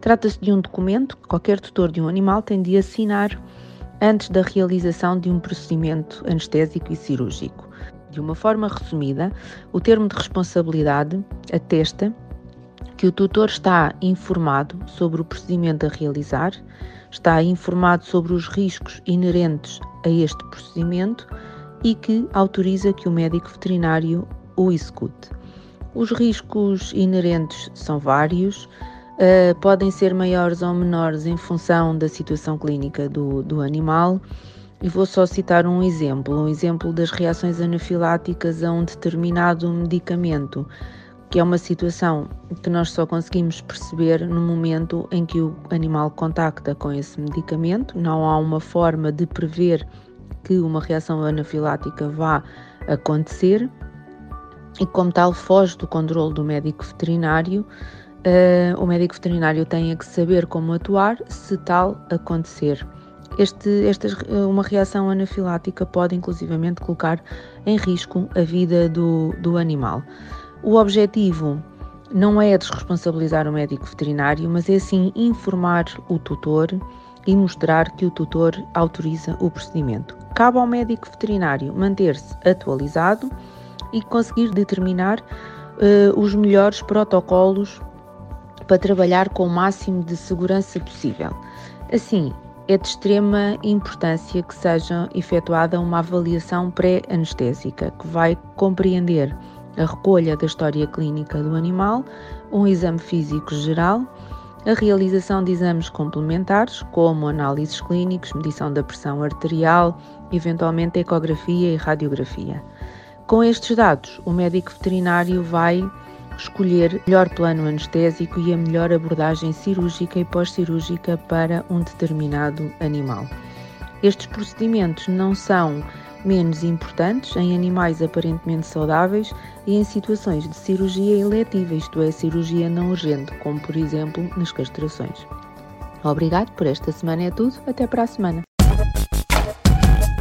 Trata-se de um documento que qualquer tutor de um animal tem de assinar antes da realização de um procedimento anestésico e cirúrgico. De uma forma resumida, o termo de responsabilidade atesta que o tutor está informado sobre o procedimento a realizar, está informado sobre os riscos inerentes a este procedimento e que autoriza que o médico veterinário o execute. Os riscos inerentes são vários, uh, podem ser maiores ou menores em função da situação clínica do, do animal. E vou só citar um exemplo, um exemplo das reações anafiláticas a um determinado medicamento, que é uma situação que nós só conseguimos perceber no momento em que o animal contacta com esse medicamento. Não há uma forma de prever que uma reação anafilática vá acontecer e, como tal, foge do controle do médico veterinário. Uh, o médico veterinário tem que saber como atuar se tal acontecer. Este, esta, uma reação anafilática pode inclusivamente colocar em risco a vida do, do animal. O objetivo não é desresponsabilizar o médico veterinário, mas é sim informar o tutor e mostrar que o tutor autoriza o procedimento. Cabe ao médico veterinário manter-se atualizado e conseguir determinar uh, os melhores protocolos para trabalhar com o máximo de segurança possível. Assim, é de extrema importância que seja efetuada uma avaliação pré-anestésica, que vai compreender a recolha da história clínica do animal, um exame físico geral, a realização de exames complementares, como análises clínicos, medição da pressão arterial, eventualmente ecografia e radiografia. Com estes dados, o médico veterinário vai escolher melhor plano anestésico e a melhor abordagem cirúrgica e pós-cirúrgica para um determinado animal. Estes procedimentos não são menos importantes em animais aparentemente saudáveis e em situações de cirurgia eletiva, isto é, cirurgia não urgente, como por exemplo nas castrações. Obrigado por esta semana é tudo, até para a semana.